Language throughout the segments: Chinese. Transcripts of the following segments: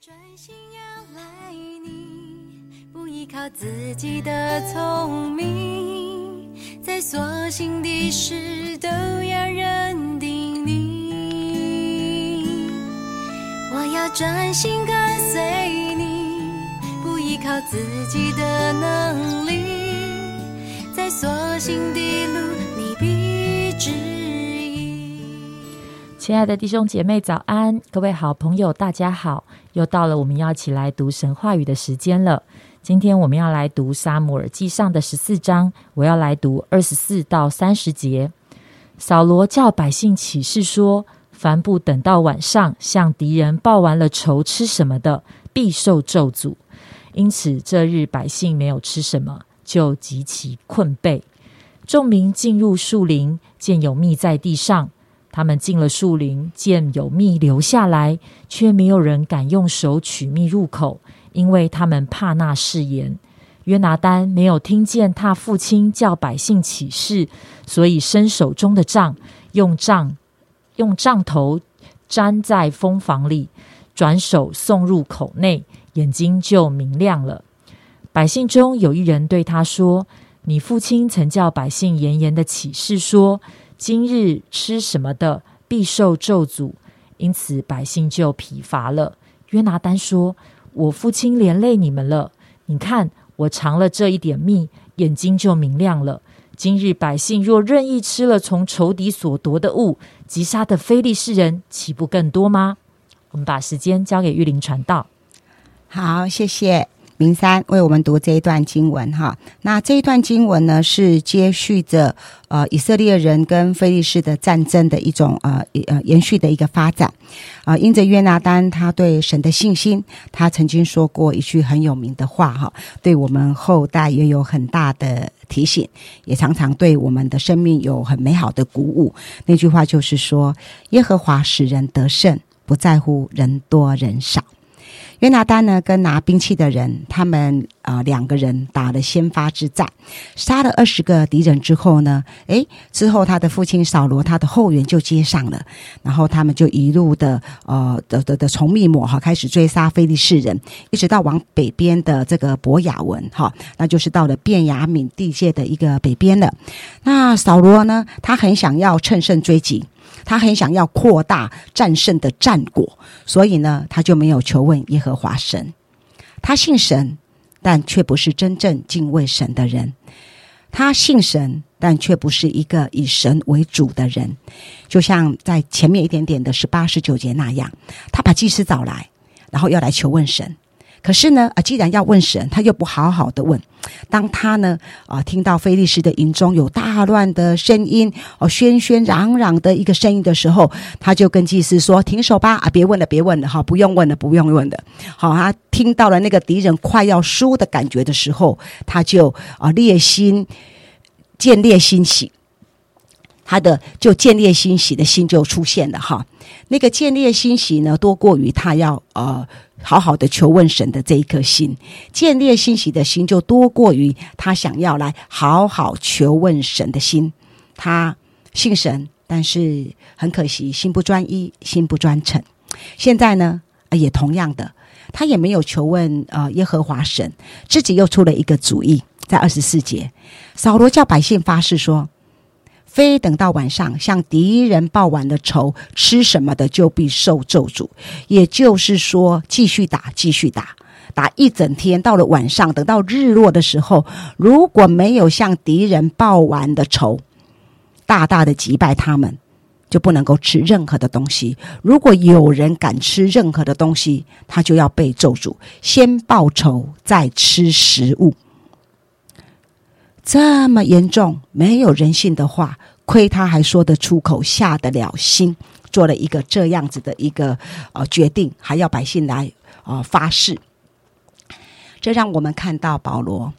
专心仰赖你，不依靠自己的聪明，在所幸的事都要认定你。我要专心跟随你，不依靠自己的能力，在所幸的路亲爱的弟兄姐妹，早安！各位好朋友，大家好！又到了我们要一起来读神话语的时间了。今天我们要来读《撒母耳记上》的十四章，我要来读二十四到三十节。扫罗叫百姓起誓说：凡不等到晚上向敌人报完了仇吃什么的，必受咒诅。因此这日百姓没有吃什么，就极其困惫。众民进入树林，见有蜜在地上。他们进了树林，见有蜜留下来，却没有人敢用手取蜜入口，因为他们怕那誓言。约拿丹没有听见他父亲叫百姓起誓，所以伸手中的杖，用杖用杖头粘在蜂房里，转手送入口内，眼睛就明亮了。百姓中有一人对他说：“你父亲曾叫百姓严严的起誓说。”今日吃什么的必受咒诅，因此百姓就疲乏了。约拿丹说：“我父亲连累你们了。你看我尝了这一点蜜，眼睛就明亮了。今日百姓若任意吃了从仇敌所夺的物，击杀的非利士人，岂不更多吗？”我们把时间交给玉林传道。好，谢谢。明山为我们读这一段经文哈，那这一段经文呢是接续着呃以色列人跟非利士的战争的一种呃呃延续的一个发展啊，因着约拿丹他对神的信心，他曾经说过一句很有名的话哈，对我们后代也有很大的提醒，也常常对我们的生命有很美好的鼓舞。那句话就是说，耶和华使人得胜，不在乎人多人少。约拿丹呢，跟拿兵器的人，他们啊两个人打了先发之战，杀了二十个敌人之后呢，诶，之后他的父亲扫罗，他的后援就接上了，然后他们就一路的呃的的的从密抹哈开始追杀非利士人，一直到往北边的这个博雅文哈，那就是到了便雅悯地界的一个北边了。那扫罗呢，他很想要乘胜追击。他很想要扩大战胜的战果，所以呢，他就没有求问耶和华神。他信神，但却不是真正敬畏神的人。他信神，但却不是一个以神为主的人。就像在前面一点点的十八、十九节那样，他把祭司找来，然后要来求问神。可是呢，啊，既然要问神，他又不好好的问。当他呢，啊，听到菲利士的营中有大乱的声音，哦，喧喧嚷嚷的一个声音的时候，他就跟祭司说：“停手吧，啊，别问了，别问了，哈，不用问了，不用问了。”好，他听到了那个敌人快要输的感觉的时候，他就啊，烈心见烈欣喜，他的就见烈欣喜的心就出现了哈。那个见烈欣喜呢，多过于他要呃。好好的求问神的这一颗心，建立欣喜的心，就多过于他想要来好好求问神的心。他信神，但是很可惜，心不专一，心不专诚。现在呢，也同样的，他也没有求问呃耶和华神，自己又出了一个主意，在二十四节，扫罗叫百姓发誓说。非等到晚上向敌人报完了仇，吃什么的就必受咒诅。也就是说，继续打，继续打，打一整天。到了晚上，等到日落的时候，如果没有向敌人报完的仇，大大的击败他们，就不能够吃任何的东西。如果有人敢吃任何的东西，他就要被咒诅。先报仇，再吃食物。这么严重、没有人性的话，亏他还说得出口、下得了心，做了一个这样子的一个呃决定，还要百姓来啊发誓。这让我们看到保罗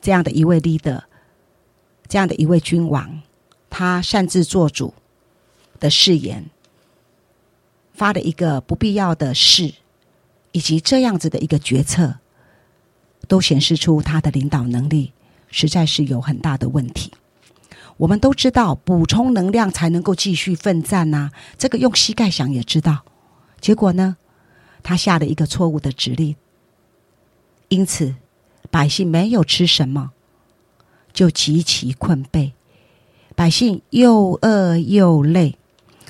这样的一位 leader，这样的一位君王，他擅自做主的誓言，发了一个不必要的誓，以及这样子的一个决策，都显示出他的领导能力。实在是有很大的问题。我们都知道，补充能量才能够继续奋战呐。这个用膝盖想也知道。结果呢，他下了一个错误的指令，因此百姓没有吃什么，就极其困惫。百姓又饿又累，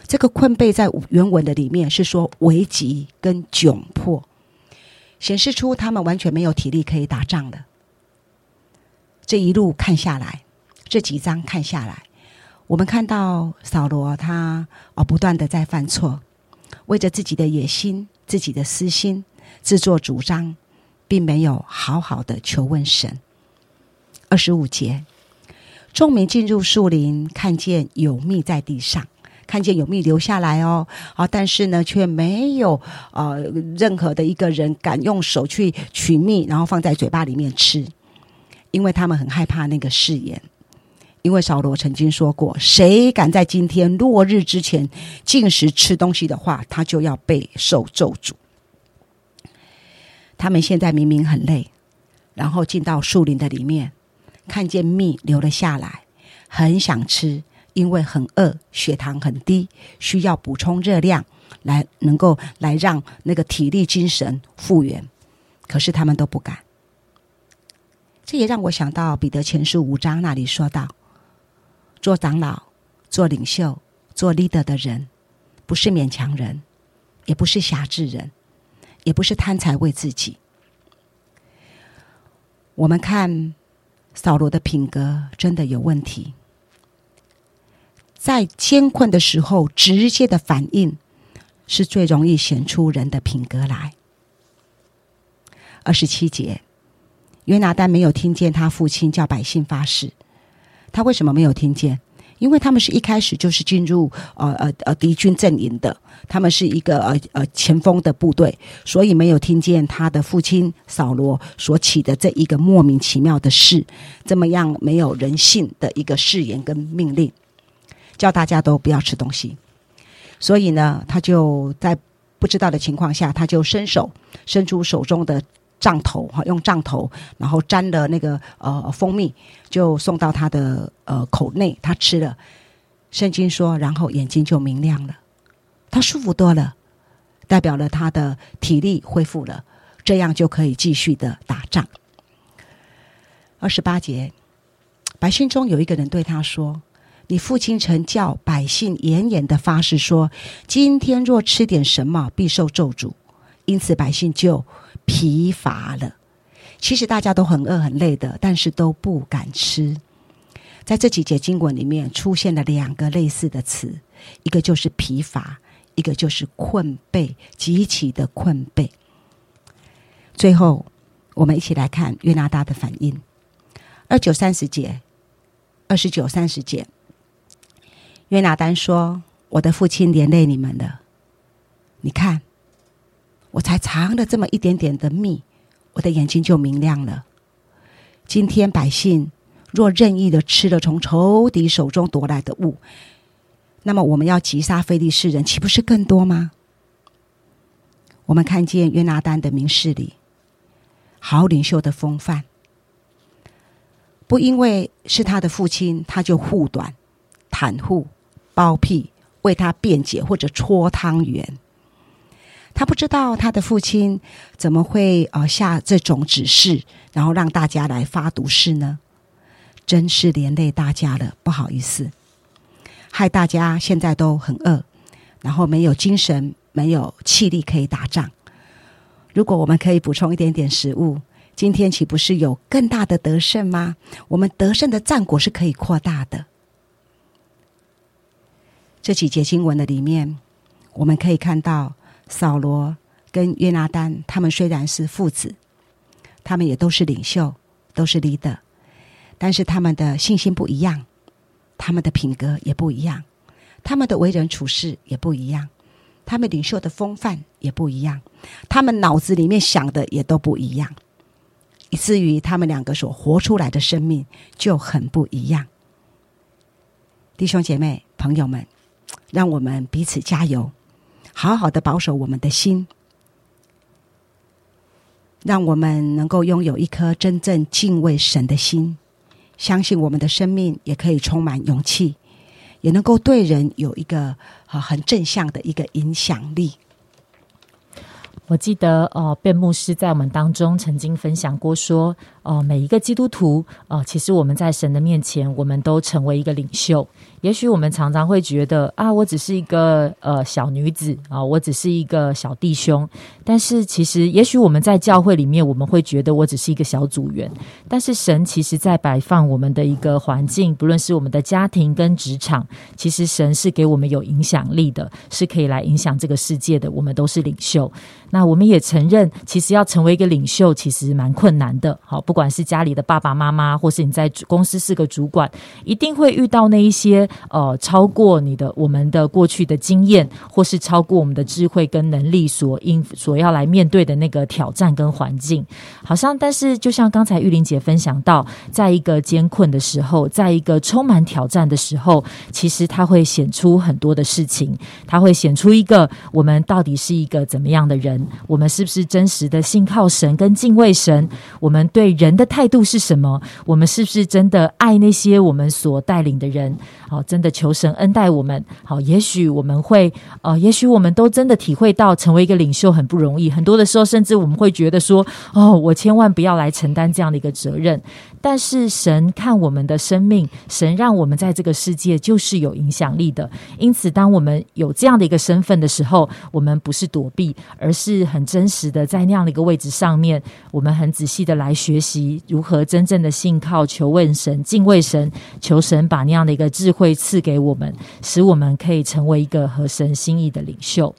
这个困惫在原文的里面是说危急跟窘迫，显示出他们完全没有体力可以打仗了。这一路看下来，这几章看下来，我们看到扫罗他哦不断的在犯错，为着自己的野心、自己的私心自作主张，并没有好好的求问神。二十五节。众民进入树林，看见有蜜在地上，看见有蜜流下来哦，啊，但是呢，却没有呃任何的一个人敢用手去取蜜，然后放在嘴巴里面吃，因为他们很害怕那个誓言。因为扫罗曾经说过，谁敢在今天落日之前进食吃东西的话，他就要被受咒诅。他们现在明明很累，然后进到树林的里面。看见蜜流了下来，很想吃，因为很饿，血糖很低，需要补充热量，来能够来让那个体力精神复原。可是他们都不敢。这也让我想到彼得前书五章那里说到：做长老、做领袖、做 leader 的人，不是勉强人，也不是辖制人，也不是贪财为自己。我们看。扫罗的品格真的有问题，在艰困的时候，直接的反应是最容易显出人的品格来。二十七节，约拿丹没有听见他父亲叫百姓发誓，他为什么没有听见？因为他们是一开始就是进入呃呃呃敌军阵营的，他们是一个呃呃前锋的部队，所以没有听见他的父亲扫罗所起的这一个莫名其妙的事，这么样没有人性的一个誓言跟命令，叫大家都不要吃东西。所以呢，他就在不知道的情况下，他就伸手伸出手中的。杖头哈，用杖头，然后沾了那个呃蜂蜜，就送到他的呃口内，他吃了。圣经说，然后眼睛就明亮了，他舒服多了，代表了他的体力恢复了，这样就可以继续的打仗。二十八节，百姓中有一个人对他说：“你父亲曾叫百姓严严的发誓说，今天若吃点什么，必受咒诅。因此百姓就。”疲乏了，其实大家都很饿很累的，但是都不敢吃。在这几节经文里面出现了两个类似的词，一个就是疲乏，一个就是困惫，极其的困惫。最后，我们一起来看约拿大的反应。二九三十节，二十九三十节，约拿丹说：“我的父亲连累你们了，你看。”我才尝了这么一点点的蜜，我的眼睛就明亮了。今天百姓若任意的吃了从仇敌手中夺来的物，那么我们要击杀非利士人，岂不是更多吗？我们看见约拿丹的名士里，好领袖的风范，不因为是他的父亲，他就护短、袒护、包庇，为他辩解或者搓汤圆。他不知道他的父亲怎么会呃下这种指示，然后让大家来发毒誓呢？真是连累大家了，不好意思，害大家现在都很饿，然后没有精神、没有气力可以打仗。如果我们可以补充一点点食物，今天岂不是有更大的得胜吗？我们得胜的战果是可以扩大的。这几节经文的里面，我们可以看到。扫罗跟约拿丹，他们虽然是父子，他们也都是领袖，都是 leader，但是他们的信心不一样，他们的品格也不一样，他们的为人处事也不一样，他们领袖的风范也不一样，他们脑子里面想的也都不一样，以至于他们两个所活出来的生命就很不一样。弟兄姐妹、朋友们，让我们彼此加油。好好的保守我们的心，让我们能够拥有一颗真正敬畏神的心，相信我们的生命也可以充满勇气，也能够对人有一个很正向的一个影响力。我记得哦，卞牧师在我们当中曾经分享过说，哦，每一个基督徒，哦，其实我们在神的面前，我们都成为一个领袖。也许我们常常会觉得啊，我只是一个呃小女子啊，我只是一个小弟兄。但是其实，也许我们在教会里面，我们会觉得我只是一个小组员。但是神其实在摆放我们的一个环境，不论是我们的家庭跟职场，其实神是给我们有影响力的，是可以来影响这个世界的。我们都是领袖。那我们也承认，其实要成为一个领袖，其实蛮困难的。好，不不管是家里的爸爸妈妈，或是你在公司是个主管，一定会遇到那一些。呃，超过你的我们的过去的经验，或是超过我们的智慧跟能力所应所要来面对的那个挑战跟环境，好像但是就像刚才玉玲姐分享到，在一个艰困的时候，在一个充满挑战的时候，其实它会显出很多的事情，它会显出一个我们到底是一个怎么样的人，我们是不是真实的信靠神跟敬畏神，我们对人人的态度是什么，我们是不是真的爱那些我们所带领的人，好。真的求神恩待我们，好，也许我们会，呃，也许我们都真的体会到成为一个领袖很不容易。很多的时候，甚至我们会觉得说，哦，我千万不要来承担这样的一个责任。但是神看我们的生命，神让我们在这个世界就是有影响力的。因此，当我们有这样的一个身份的时候，我们不是躲避，而是很真实的在那样的一个位置上面，我们很仔细的来学习及如何真正的信靠、求问神、敬畏神，求神把那样的一个智慧赐给我们，使我们可以成为一个合神心意的领袖。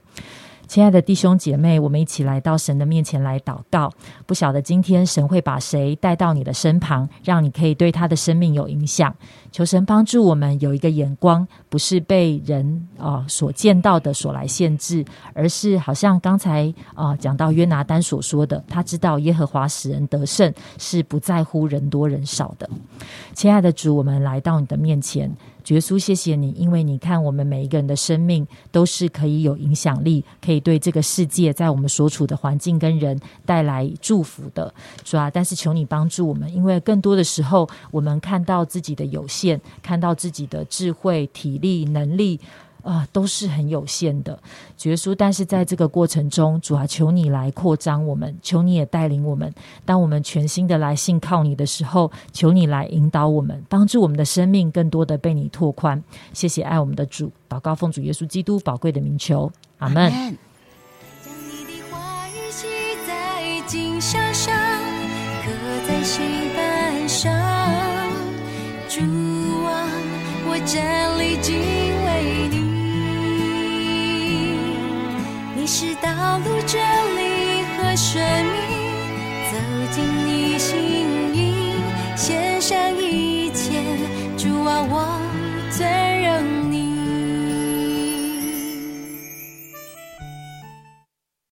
亲爱的弟兄姐妹，我们一起来到神的面前来祷告。不晓得今天神会把谁带到你的身旁，让你可以对他的生命有影响。求神帮助我们有一个眼光，不是被人啊所见到的所来限制，而是好像刚才啊讲到约拿丹所说的，他知道耶和华使人得胜，是不在乎人多人少的。亲爱的主，我们来到你的面前。耶稣，谢谢你，因为你看我们每一个人的生命都是可以有影响力，可以对这个世界在我们所处的环境跟人带来祝福的，是吧？但是求你帮助我们，因为更多的时候，我们看到自己的有限，看到自己的智慧、体力、能力。啊，都是很有限的，耶稣。但是在这个过程中，主啊，求你来扩张我们，求你也带领我们。当我们全新的来信靠你的时候，求你来引导我们，帮助我们的生命更多的被你拓宽。谢谢爱我们的主，祷告奉主耶稣基督宝贵的名求，阿门。将你的话语写在经上，刻在心